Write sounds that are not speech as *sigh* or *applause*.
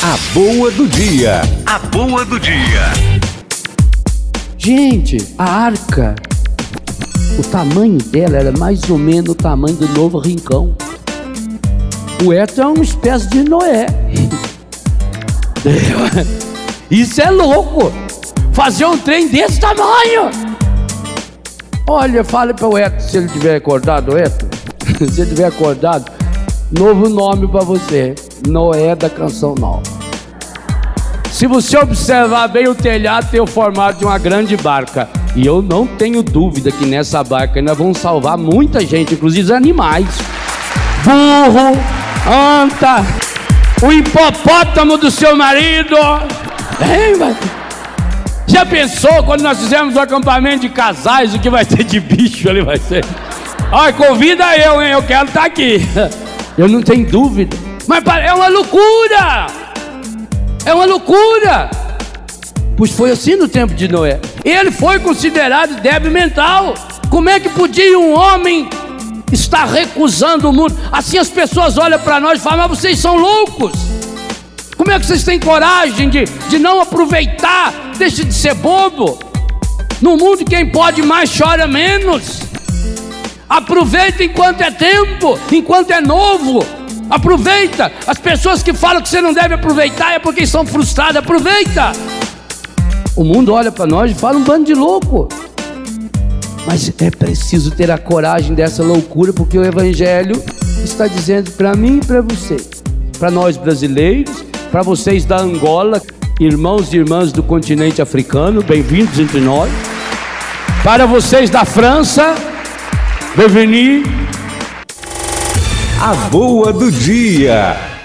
A boa do dia. A boa do dia. Gente, a arca, o tamanho dela era mais ou menos o tamanho do novo rincão. O Eto é uma espécie de Noé. *laughs* Isso é louco! Fazer um trem desse tamanho! Olha, fale para o Eto se ele tiver acordado, Eto. *laughs* se ele tiver acordado, novo nome para você: Noé da Canção Nova. Se você observar bem o telhado, tem o formato de uma grande barca. E eu não tenho dúvida que nessa barca ainda vão salvar muita gente, inclusive animais. Burro, anta, o hipopótamo do seu marido. Já pensou quando nós fizemos o acampamento de casais, o que vai ter de bicho ali vai ser? Olha, convida eu, hein? Eu quero estar aqui. Eu não tenho dúvida. Mas é uma loucura! É uma loucura! Pois foi assim no tempo de Noé. Ele foi considerado débil mental. Como é que podia um homem estar recusando o mundo? Assim as pessoas olham para nós e falam: Mas vocês são loucos. Como é que vocês têm coragem de, de não aproveitar? Deixe de ser bobo. No mundo, quem pode mais chora menos. Aproveita enquanto é tempo, enquanto é novo. Aproveita. As pessoas que falam que você não deve aproveitar é porque estão frustradas. Aproveita. O mundo olha para nós e fala um bando de louco. Mas é preciso ter a coragem dessa loucura, porque o Evangelho está dizendo para mim e para você, para nós brasileiros, para vocês da Angola, irmãos e irmãs do continente africano, bem-vindos entre nós, para vocês da França, bem-vindos. A boa do dia.